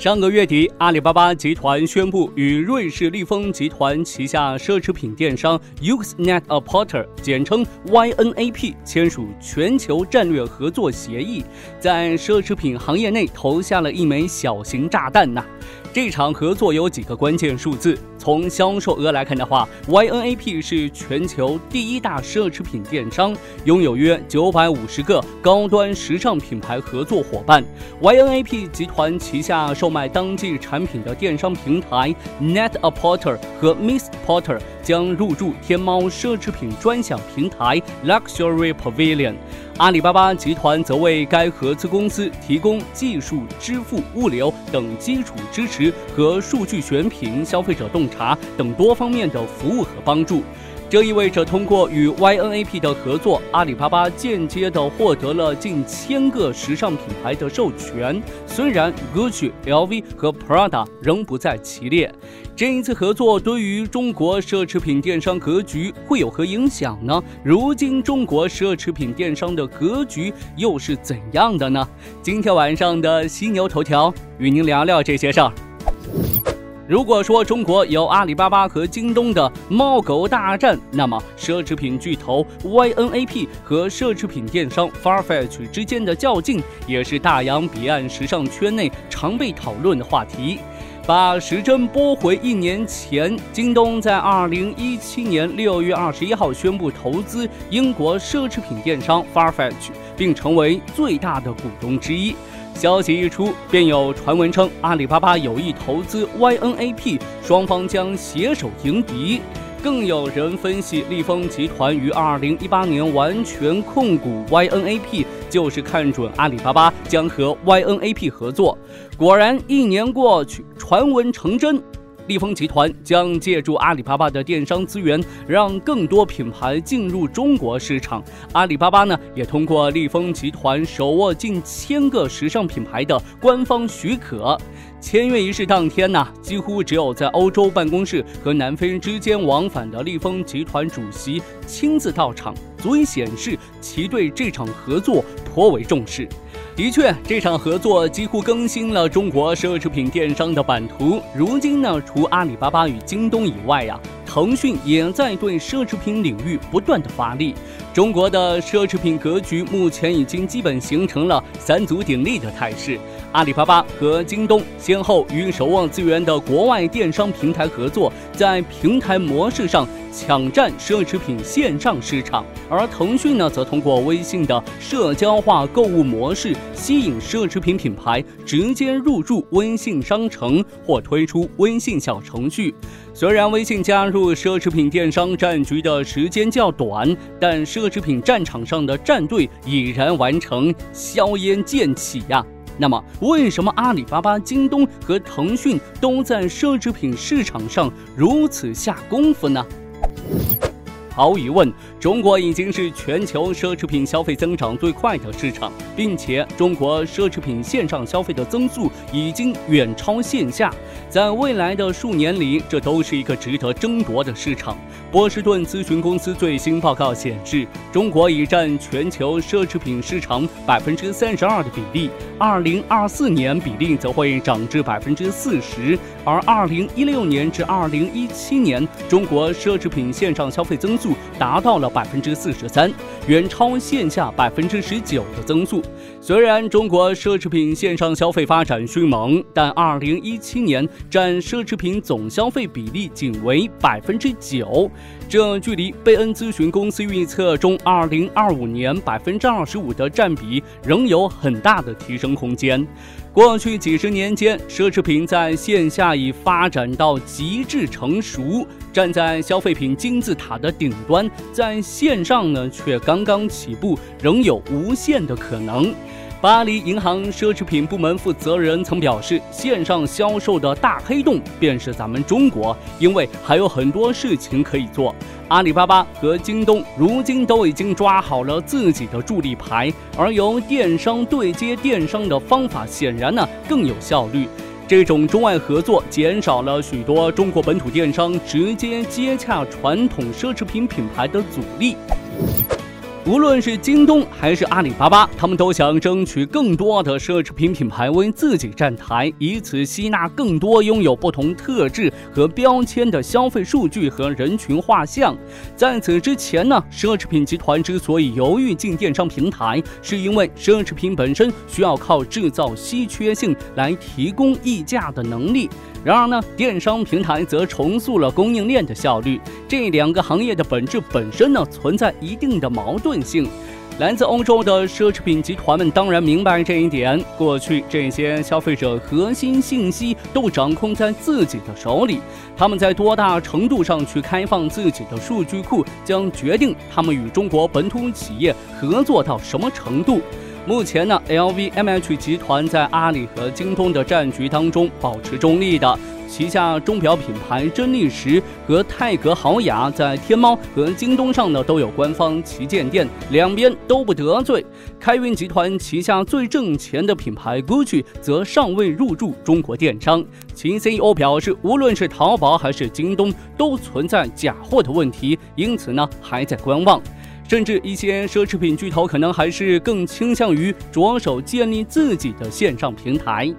上个月底，阿里巴巴集团宣布与瑞士利丰集团旗下奢侈品电商 Yuxnet Aporter（ 简称 YNAP） 签署全球战略合作协议，在奢侈品行业内投下了一枚小型炸弹呐。这场合作有几个关键数字。从销售额来看的话，YNAP 是全球第一大奢侈品电商，拥有约九百五十个高端时尚品牌合作伙伴。YNAP 集团旗下售卖当季产品的电商平台 Net-a-Porter 和 Miss Porter 将入驻天猫奢侈品专享平台 Luxury Pavilion。阿里巴巴集团则为该合资公司提供技术、支付、物流等基础支持和数据选品、消费者洞察等多方面的服务和帮助。这意味着，通过与 YNAP 的合作，阿里巴巴间接地获得了近千个时尚品牌的授权。虽然 Gucci、LV 和 Prada 仍不在其列，这一次合作对于中国奢侈品电商格局会有何影响呢？如今中国奢侈品电商的格局又是怎样的呢？今天晚上的犀牛头条与您聊聊这些事儿。如果说中国有阿里巴巴和京东的猫狗大战，那么奢侈品巨头 YNAP 和奢侈品电商 Farfetch 之间的较劲，也是大洋彼岸时尚圈内常被讨论的话题。把时针拨回一年前，京东在二零一七年六月二十一号宣布投资英国奢侈品电商 Farfetch，并成为最大的股东之一。消息一出，便有传闻称阿里巴巴有意投资 YNAP，双方将携手迎敌。更有人分析，利丰集团于二零一八年完全控股 YNAP，就是看准阿里巴巴将和 YNAP 合作。果然，一年过去，传闻成真。利丰集团将借助阿里巴巴的电商资源，让更多品牌进入中国市场。阿里巴巴呢，也通过利丰集团手握近千个时尚品牌的官方许可。签约仪式当天呢，几乎只有在欧洲办公室和南非之间往返的利丰集团主席亲自到场，足以显示其对这场合作颇为重视。的确，这场合作几乎更新了中国奢侈品电商的版图。如今呢，除阿里巴巴与京东以外呀，腾讯也在对奢侈品领域不断的发力。中国的奢侈品格局目前已经基本形成了三足鼎立的态势。阿里巴巴和京东先后与守望资源的国外电商平台合作，在平台模式上抢占奢侈品线上市场，而腾讯呢，则通过微信的社交化购物模式，吸引奢侈品品牌直接入驻微信商城或推出微信小程序。虽然微信加入奢侈品电商战局的时间较短，但奢侈品战场上的战队已然完成，硝烟渐起呀。那么，为什么阿里巴巴、京东和腾讯都在奢侈品市场上如此下功夫呢？Thank you. 毫无疑问，中国已经是全球奢侈品消费增长最快的市场，并且中国奢侈品线上消费的增速已经远超线下。在未来的数年里，这都是一个值得争夺的市场。波士顿咨询公司最新报告显示，中国已占全球奢侈品市场百分之三十二的比例，二零二四年比例则会涨至百分之四十，而二零一六年至二零一七年，中国奢侈品线上消费增速达到了百分之四十三，远超线下百分之十九的增速。虽然中国奢侈品线上消费发展迅猛，但二零一七年占奢侈品总消费比例仅为百分之九，这距离贝恩咨询公司预测中二零二五年百分之二十五的占比仍有很大的提升空间。过去几十年间，奢侈品在线下已发展到极致成熟。站在消费品金字塔的顶端，在线上呢却刚刚起步，仍有无限的可能。巴黎银行奢侈品部门负责人曾表示，线上销售的大黑洞便是咱们中国，因为还有很多事情可以做。阿里巴巴和京东如今都已经抓好了自己的助力牌，而由电商对接电商的方法显然呢更有效率。这种中外合作减少了许多中国本土电商直接接洽传统奢侈品品牌的阻力。无论是京东还是阿里巴巴，他们都想争取更多的奢侈品品牌为自己站台，以此吸纳更多拥有不同特质和标签的消费数据和人群画像。在此之前呢，奢侈品集团之所以犹豫进电商平台，是因为奢侈品本身需要靠制造稀缺性来提供溢价的能力。然而呢，电商平台则重塑了供应链的效率。这两个行业的本质本身呢，存在一定的矛盾性。来自欧洲的奢侈品集团们当然明白这一点。过去这些消费者核心信息都掌控在自己的手里，他们在多大程度上去开放自己的数据库，将决定他们与中国本土企业合作到什么程度。目前呢，LVMH 集团在阿里和京东的战局当中保持中立的。旗下钟表品牌真力时和泰格豪雅在天猫和京东上呢都有官方旗舰店，两边都不得罪。开云集团旗下最挣钱的品牌 GUCCI 则尚未入驻中国电商。其 CEO 表示，无论是淘宝还是京东，都存在假货的问题，因此呢还在观望。甚至一些奢侈品巨头可能还是更倾向于着手建立自己的线上平台。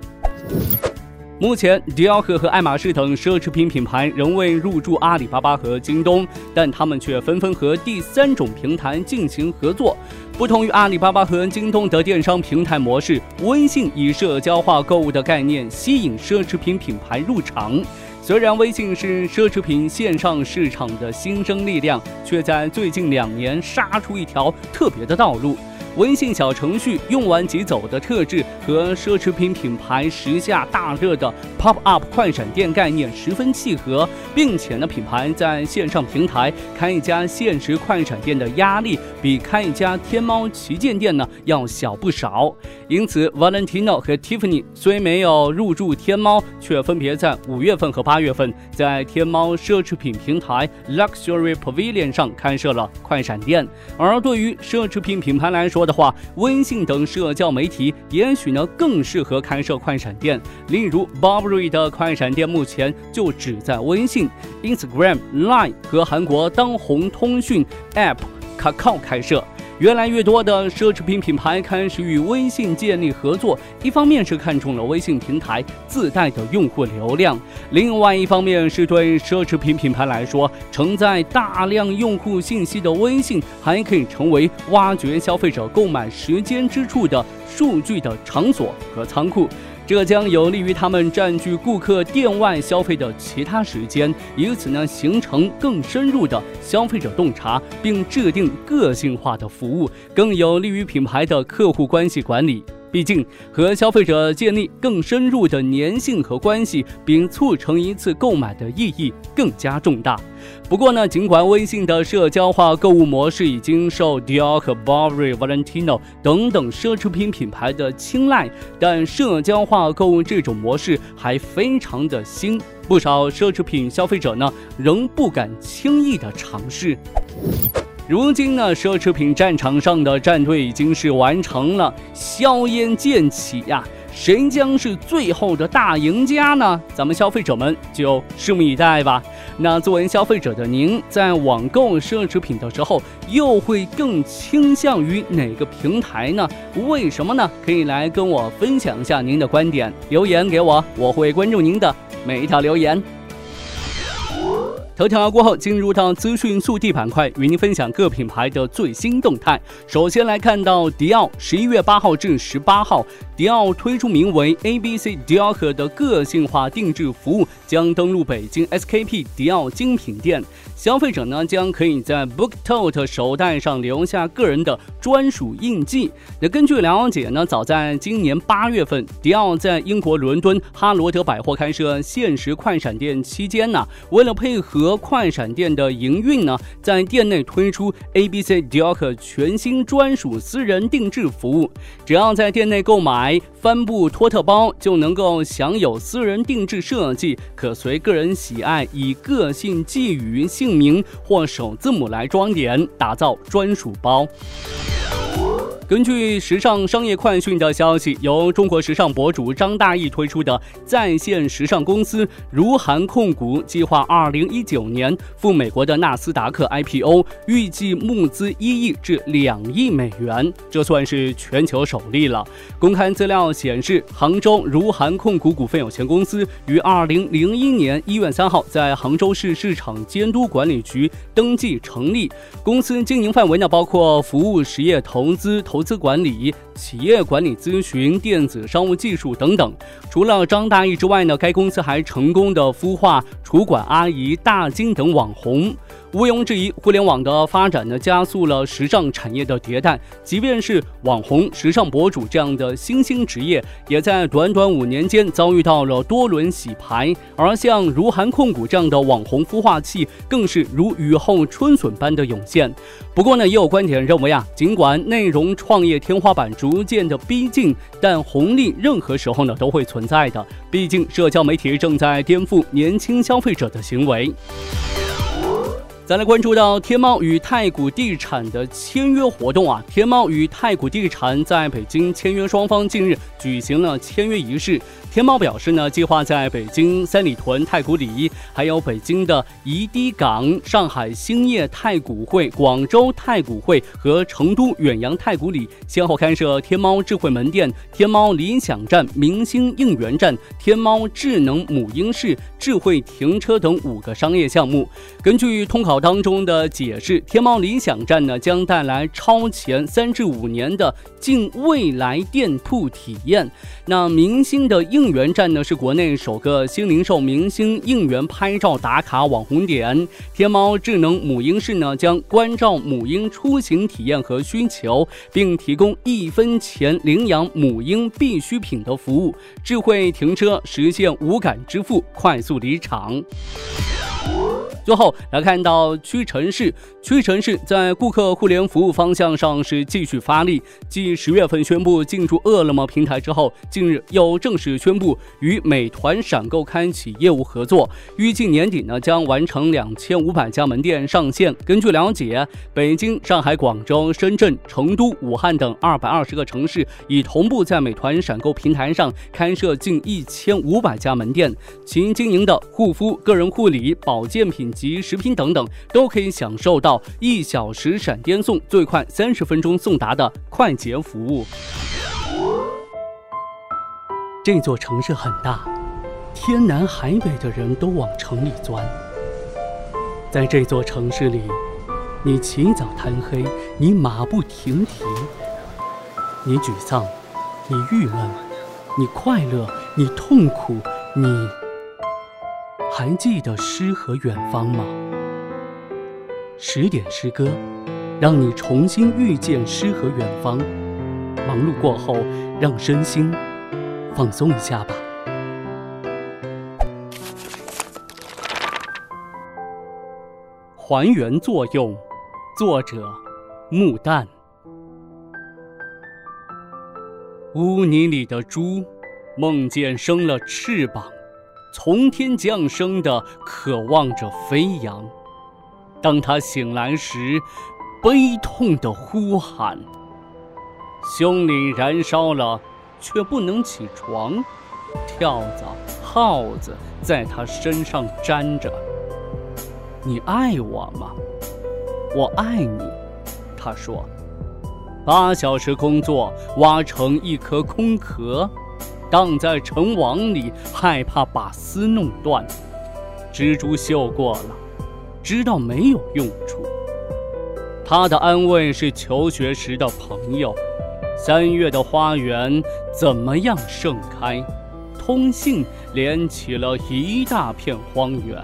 目前，迪奥克和爱马仕等奢侈品品牌仍未入驻阿里巴巴和京东，但他们却纷纷和第三种平台进行合作。不同于阿里巴巴和京东的电商平台模式，微信以社交化购物的概念吸引奢侈品品牌入场。虽然微信是奢侈品线上市场的新生力量，却在最近两年杀出一条特别的道路。微信小程序用完即走的特质和奢侈品品牌时下大热的 pop up 快闪店概念十分契合，并且呢，品牌在线上平台开一家限时快闪店的压力比开一家天猫旗舰店呢要小不少。因此，Valentino 和 Tiffany 虽没有入驻天猫，却分别在五月份和八月份在天猫奢侈品平台 Luxury Pavilion 上开设了快闪店。而对于奢侈品品牌来说，说的话，微信等社交媒体也许呢更适合开设快闪店。例如，Burberry 的快闪店目前就只在微信、Instagram、Line 和韩国当红通讯 App Kakao 开设。越来越多的奢侈品品牌开始与微信建立合作，一方面是看中了微信平台自带的用户流量，另外一方面是对奢侈品品牌来说，承载大量用户信息的微信还可以成为挖掘消费者购买时间之处的数据的场所和仓库。这将有利于他们占据顾客店外消费的其他时间，以此呢形成更深入的消费者洞察，并制定个性化的服务，更有利于品牌的客户关系管理。毕竟，和消费者建立更深入的粘性和关系，并促成一次购买的意义更加重大。不过呢，尽管微信的社交化购物模式已经受 Dior 和 Burberry、Valentino 等等奢侈品品牌的青睐，但社交化购物这种模式还非常的新，不少奢侈品消费者呢仍不敢轻易的尝试。如今呢，奢侈品战场上的战队已经是完成了，硝烟渐起呀，谁将是最后的大赢家呢？咱们消费者们就拭目以待吧。那作为消费者的您，在网购奢侈品的时候，又会更倾向于哪个平台呢？为什么呢？可以来跟我分享一下您的观点，留言给我，我会关注您的每一条留言。头条过后，进入到资讯速递板块，与您分享各品牌的最新动态。首先来看到迪奥，十一月八号至十八号，迪奥推出名为 ABC Dior 的个性化定制服务，将登陆北京 SKP 迪奥精品店。消费者呢将可以在 Booktote 手袋上留下个人的专属印记。那根据了解呢，早在今年八月份，迪奥在英国伦敦哈罗德百货开设限时快闪店期间呢，为了配合和快闪店的营运呢，在店内推出 ABC Dior 全新专属私人定制服务，只要在店内购买帆布托特包，就能够享有私人定制设计，可随个人喜爱以个性寄语、姓名或首字母来装点，打造专属包。根据时尚商业快讯的消息，由中国时尚博主张大奕推出的在线时尚公司如涵控股计划，二零一九年赴美国的纳斯达克 IPO，预计募资一亿至两亿美元，这算是全球首例了。公开资料显示，杭州如涵控股股份有限公司于二零零一年一月三号在杭州市市场监督管理局登记成立，公司经营范围呢包括服务实业投资投。投资管理、企业管理咨询、电子商务技术等等。除了张大奕之外呢，该公司还成功的孵化厨管阿姨大金等网红。毋庸置疑，互联网的发展呢，加速了时尚产业的迭代。即便是网红、时尚博主这样的新兴职业，也在短短五年间遭遇到了多轮洗牌。而像如涵控股这样的网红孵化器，更是如雨后春笋般的涌现。不过呢，也有观点认为啊，尽管内容创业天花板逐渐的逼近，但红利任何时候呢都会存在的。毕竟，社交媒体正在颠覆年轻消费者的行为。再来关注到天猫与太古地产的签约活动啊！天猫与太古地产在北京签约双方近日举行了签约仪式。天猫表示呢，计划在北京三里屯太古里，还有北京的宜堤港、上海兴业太古汇、广州太古汇和成都远洋太古里，先后开设天猫智慧门店、天猫理想站、明星应援站、天猫智能母婴室、智慧停车等五个商业项目。根据通考当中的解释，天猫理想站呢将带来超前三至五年的近未来店铺体验。那明星的应援站呢是国内首个新零售明星应援拍照打卡网红点。天猫智能母婴室呢将关照母婴出行体验和需求，并提供一分钱领养母婴必需品的服务。智慧停车实现无感支付，快速离场。最后来看到屈臣氏，屈臣氏在顾客互联服务方向上是继续发力。继十月份宣布进驻饿了么平台之后，近日又正式宣布与美团闪购开启业务合作，预计年底呢将完成两千五百家门店上线。根据了解，北京、上海、广州、深圳、成都、武汉等二百二十个城市已同步在美团闪购平台上开设近一千五百家门店，其经营的护肤、个人护理、保健品。及食品等等都可以享受到一小时闪电送，最快三十分钟送达的快捷服务。这座城市很大，天南海北的人都往城里钻。在这座城市里，你起早贪黑，你马不停蹄，你沮丧，你郁闷，你快乐，你痛苦，你。还记得诗和远方吗？十点诗歌，让你重新遇见诗和远方。忙碌过后，让身心放松一下吧。还原作用，作者：木旦。污泥里的猪，梦见生了翅膀。从天降生的，渴望着飞扬。当他醒来时，悲痛的呼喊：“胸里燃烧了，却不能起床。”跳蚤、耗子在他身上粘着。你爱我吗？我爱你。他说：“八小时工作，挖成一颗空壳。”荡在城网里，害怕把丝弄断。蜘蛛嗅过了，知道没有用处。他的安慰是求学时的朋友。三月的花园怎么样盛开？通信连起了一大片荒原。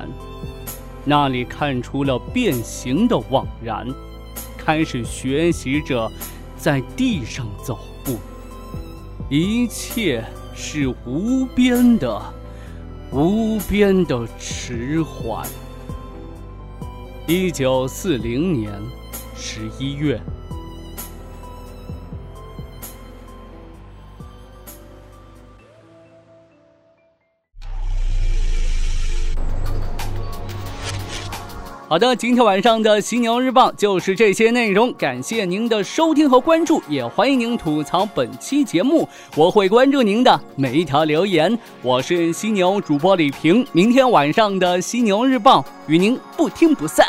那里看出了变形的惘然，开始学习着在地上走步。一切。是无边的，无边的迟缓。一九四零年十一月。好的，今天晚上的《犀牛日报》就是这些内容，感谢您的收听和关注，也欢迎您吐槽本期节目，我会关注您的每一条留言。我是犀牛主播李平，明天晚上的《犀牛日报》与您不听不散。